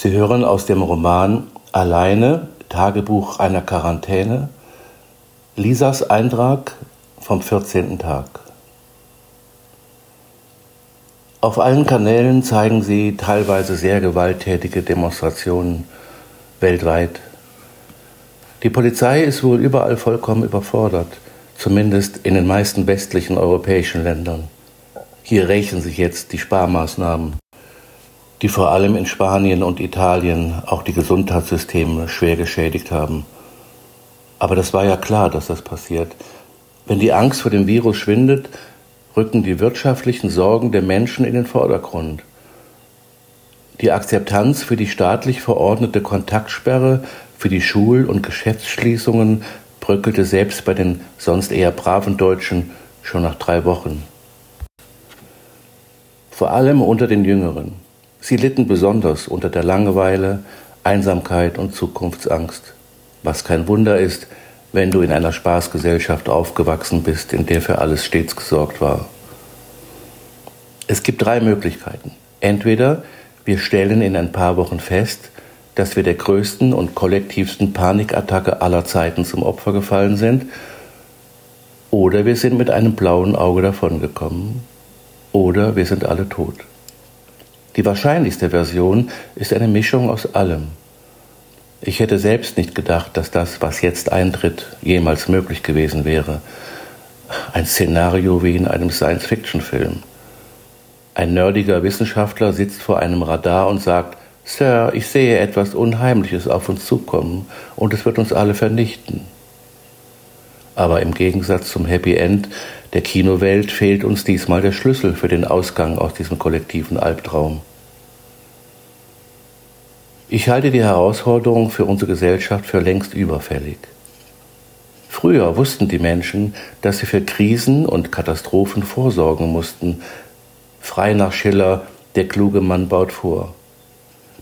Sie hören aus dem Roman Alleine, Tagebuch einer Quarantäne, Lisas Eintrag vom 14. Tag. Auf allen Kanälen zeigen sie teilweise sehr gewalttätige Demonstrationen weltweit. Die Polizei ist wohl überall vollkommen überfordert, zumindest in den meisten westlichen europäischen Ländern. Hier rächen sich jetzt die Sparmaßnahmen die vor allem in Spanien und Italien auch die Gesundheitssysteme schwer geschädigt haben. Aber das war ja klar, dass das passiert. Wenn die Angst vor dem Virus schwindet, rücken die wirtschaftlichen Sorgen der Menschen in den Vordergrund. Die Akzeptanz für die staatlich verordnete Kontaktsperre für die Schul- und Geschäftsschließungen bröckelte selbst bei den sonst eher braven Deutschen schon nach drei Wochen. Vor allem unter den Jüngeren. Sie litten besonders unter der Langeweile, Einsamkeit und Zukunftsangst, was kein Wunder ist, wenn du in einer Spaßgesellschaft aufgewachsen bist, in der für alles stets gesorgt war. Es gibt drei Möglichkeiten. Entweder wir stellen in ein paar Wochen fest, dass wir der größten und kollektivsten Panikattacke aller Zeiten zum Opfer gefallen sind, oder wir sind mit einem blauen Auge davongekommen, oder wir sind alle tot. Die wahrscheinlichste Version ist eine Mischung aus allem. Ich hätte selbst nicht gedacht, dass das, was jetzt eintritt, jemals möglich gewesen wäre. Ein Szenario wie in einem Science-Fiction-Film. Ein nerdiger Wissenschaftler sitzt vor einem Radar und sagt, Sir, ich sehe etwas Unheimliches auf uns zukommen und es wird uns alle vernichten. Aber im Gegensatz zum Happy End der Kinowelt fehlt uns diesmal der Schlüssel für den Ausgang aus diesem kollektiven Albtraum. Ich halte die Herausforderung für unsere Gesellschaft für längst überfällig. Früher wussten die Menschen, dass sie für Krisen und Katastrophen vorsorgen mussten. Frei nach Schiller, der kluge Mann baut vor.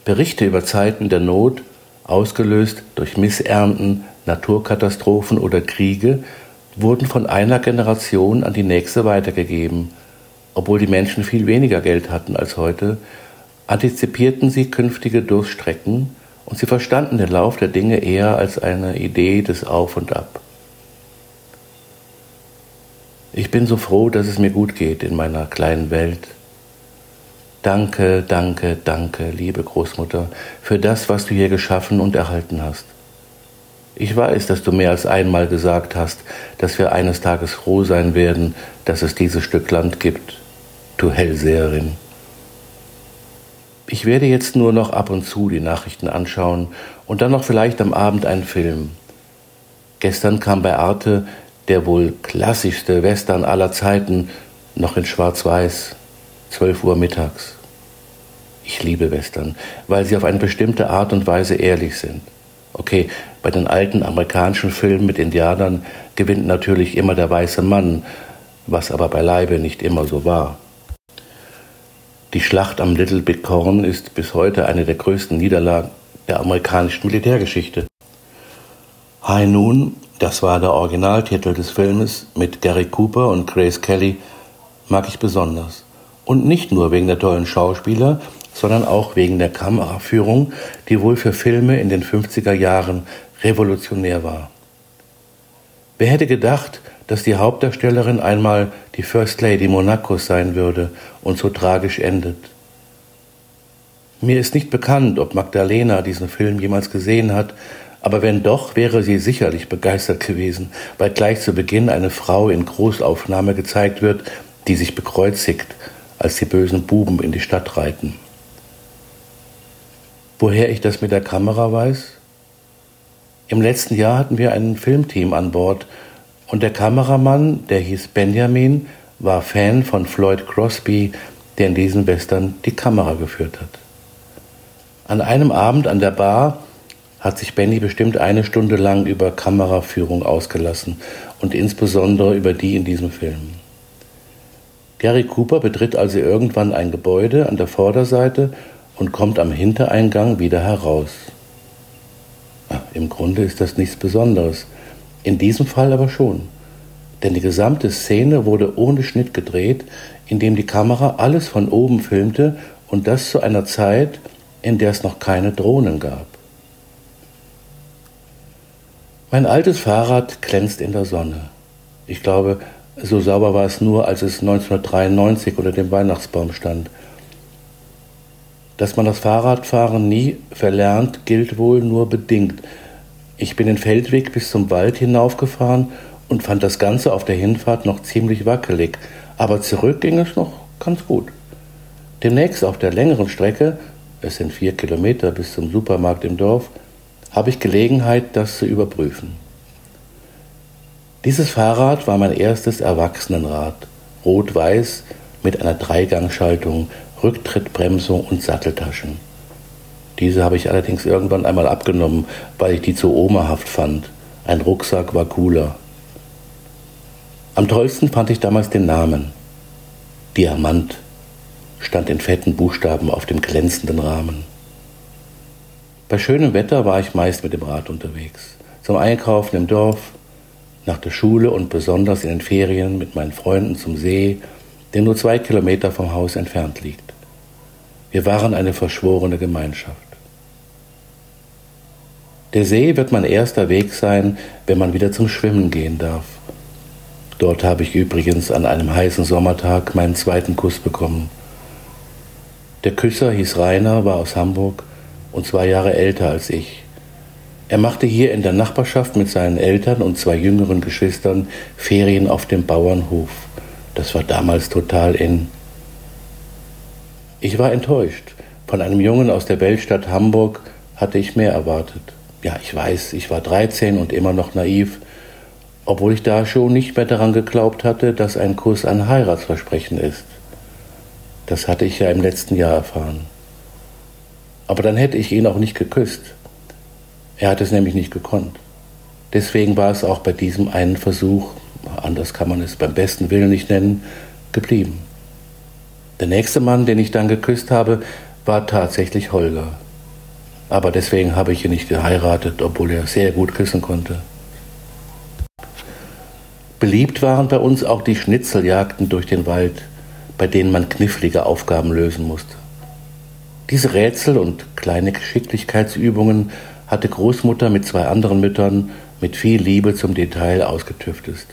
Berichte über Zeiten der Not, ausgelöst durch Missernten, Naturkatastrophen oder Kriege, wurden von einer Generation an die nächste weitergegeben. Obwohl die Menschen viel weniger Geld hatten als heute, antizipierten sie künftige Durststrecken und sie verstanden den Lauf der Dinge eher als eine Idee des Auf und Ab. Ich bin so froh, dass es mir gut geht in meiner kleinen Welt. Danke, danke, danke, liebe Großmutter, für das, was du hier geschaffen und erhalten hast. Ich weiß, dass du mehr als einmal gesagt hast, dass wir eines Tages froh sein werden, dass es dieses Stück Land gibt, du Hellseherin. Ich werde jetzt nur noch ab und zu die Nachrichten anschauen und dann noch vielleicht am Abend einen Film. Gestern kam bei Arte der wohl klassischste Western aller Zeiten noch in Schwarz-Weiß, 12 Uhr mittags. Ich liebe Western, weil sie auf eine bestimmte Art und Weise ehrlich sind. Okay, bei den alten amerikanischen Filmen mit Indianern gewinnt natürlich immer der weiße Mann, was aber beileibe nicht immer so war. Die Schlacht am Little Big Horn ist bis heute eine der größten Niederlagen der amerikanischen Militärgeschichte. High Noon, das war der Originaltitel des Filmes mit Gary Cooper und Grace Kelly, mag ich besonders. Und nicht nur wegen der tollen Schauspieler, sondern auch wegen der Kameraführung, die wohl für Filme in den 50er Jahren revolutionär war. Wer hätte gedacht, dass die Hauptdarstellerin einmal die First Lady Monacos sein würde und so tragisch endet. Mir ist nicht bekannt, ob Magdalena diesen Film jemals gesehen hat, aber wenn doch, wäre sie sicherlich begeistert gewesen, weil gleich zu Beginn eine Frau in Großaufnahme gezeigt wird, die sich bekreuzigt, als die bösen Buben in die Stadt reiten. Woher ich das mit der Kamera weiß? Im letzten Jahr hatten wir ein Filmteam an Bord, und der Kameramann, der hieß Benjamin, war Fan von Floyd Crosby, der in diesen Western die Kamera geführt hat. An einem Abend an der Bar hat sich Benny bestimmt eine Stunde lang über Kameraführung ausgelassen und insbesondere über die in diesem Film. Gary Cooper betritt also irgendwann ein Gebäude an der Vorderseite und kommt am Hintereingang wieder heraus. Im Grunde ist das nichts Besonderes. In diesem Fall aber schon. Denn die gesamte Szene wurde ohne Schnitt gedreht, indem die Kamera alles von oben filmte und das zu einer Zeit, in der es noch keine Drohnen gab. Mein altes Fahrrad glänzt in der Sonne. Ich glaube, so sauber war es nur, als es 1993 unter dem Weihnachtsbaum stand. Dass man das Fahrradfahren nie verlernt, gilt wohl nur bedingt. Ich bin den Feldweg bis zum Wald hinaufgefahren und fand das Ganze auf der Hinfahrt noch ziemlich wackelig, aber zurück ging es noch ganz gut. Demnächst auf der längeren Strecke, es sind vier Kilometer bis zum Supermarkt im Dorf, habe ich Gelegenheit, das zu überprüfen. Dieses Fahrrad war mein erstes Erwachsenenrad, rot-weiß mit einer Dreigangschaltung, Rücktrittbremsung und Satteltaschen. Diese habe ich allerdings irgendwann einmal abgenommen, weil ich die zu omahaft fand. Ein Rucksack war cooler. Am tollsten fand ich damals den Namen. Diamant stand in fetten Buchstaben auf dem glänzenden Rahmen. Bei schönem Wetter war ich meist mit dem Rad unterwegs. Zum Einkaufen im Dorf, nach der Schule und besonders in den Ferien mit meinen Freunden zum See, der nur zwei Kilometer vom Haus entfernt liegt. Wir waren eine verschworene Gemeinschaft. Der See wird mein erster Weg sein, wenn man wieder zum Schwimmen gehen darf. Dort habe ich übrigens an einem heißen Sommertag meinen zweiten Kuss bekommen. Der Küsser hieß Rainer, war aus Hamburg und zwei Jahre älter als ich. Er machte hier in der Nachbarschaft mit seinen Eltern und zwei jüngeren Geschwistern Ferien auf dem Bauernhof. Das war damals total in. Ich war enttäuscht. Von einem Jungen aus der Weltstadt Hamburg hatte ich mehr erwartet. Ja, ich weiß, ich war 13 und immer noch naiv, obwohl ich da schon nicht mehr daran geglaubt hatte, dass ein Kuss ein Heiratsversprechen ist. Das hatte ich ja im letzten Jahr erfahren. Aber dann hätte ich ihn auch nicht geküsst. Er hat es nämlich nicht gekonnt. Deswegen war es auch bei diesem einen Versuch, anders kann man es beim besten Willen nicht nennen, geblieben. Der nächste Mann, den ich dann geküsst habe, war tatsächlich Holger. Aber deswegen habe ich ihn nicht geheiratet, obwohl er sehr gut küssen konnte. Beliebt waren bei uns auch die Schnitzeljagden durch den Wald, bei denen man knifflige Aufgaben lösen musste. Diese Rätsel und kleine Geschicklichkeitsübungen hatte Großmutter mit zwei anderen Müttern mit viel Liebe zum Detail ausgetüftelt.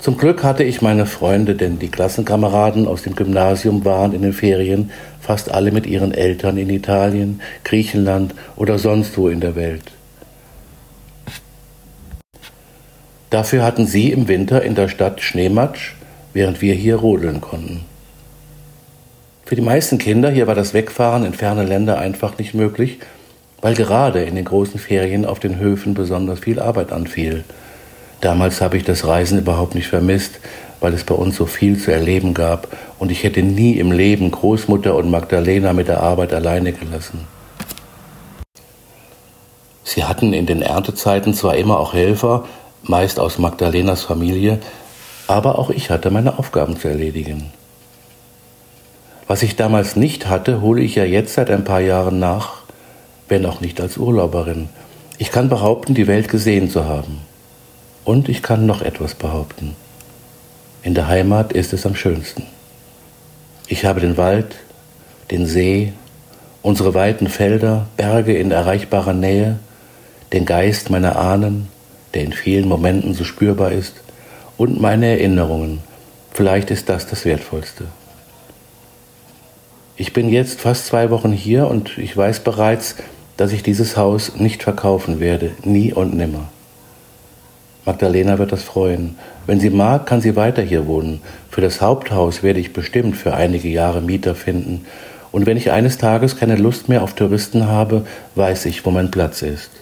Zum Glück hatte ich meine Freunde, denn die Klassenkameraden aus dem Gymnasium waren in den Ferien fast alle mit ihren Eltern in Italien, Griechenland oder sonst wo in der Welt. Dafür hatten sie im Winter in der Stadt Schneematsch, während wir hier rodeln konnten. Für die meisten Kinder hier war das Wegfahren in ferne Länder einfach nicht möglich, weil gerade in den großen Ferien auf den Höfen besonders viel Arbeit anfiel. Damals habe ich das Reisen überhaupt nicht vermisst, weil es bei uns so viel zu erleben gab und ich hätte nie im Leben Großmutter und Magdalena mit der Arbeit alleine gelassen. Sie hatten in den Erntezeiten zwar immer auch Helfer, meist aus Magdalenas Familie, aber auch ich hatte meine Aufgaben zu erledigen. Was ich damals nicht hatte, hole ich ja jetzt seit ein paar Jahren nach, wenn auch nicht als Urlauberin. Ich kann behaupten, die Welt gesehen zu haben. Und ich kann noch etwas behaupten. In der Heimat ist es am schönsten. Ich habe den Wald, den See, unsere weiten Felder, Berge in erreichbarer Nähe, den Geist meiner Ahnen, der in vielen Momenten so spürbar ist, und meine Erinnerungen. Vielleicht ist das das Wertvollste. Ich bin jetzt fast zwei Wochen hier und ich weiß bereits, dass ich dieses Haus nicht verkaufen werde, nie und nimmer. Magdalena wird das freuen. Wenn sie mag, kann sie weiter hier wohnen. Für das Haupthaus werde ich bestimmt für einige Jahre Mieter finden. Und wenn ich eines Tages keine Lust mehr auf Touristen habe, weiß ich, wo mein Platz ist.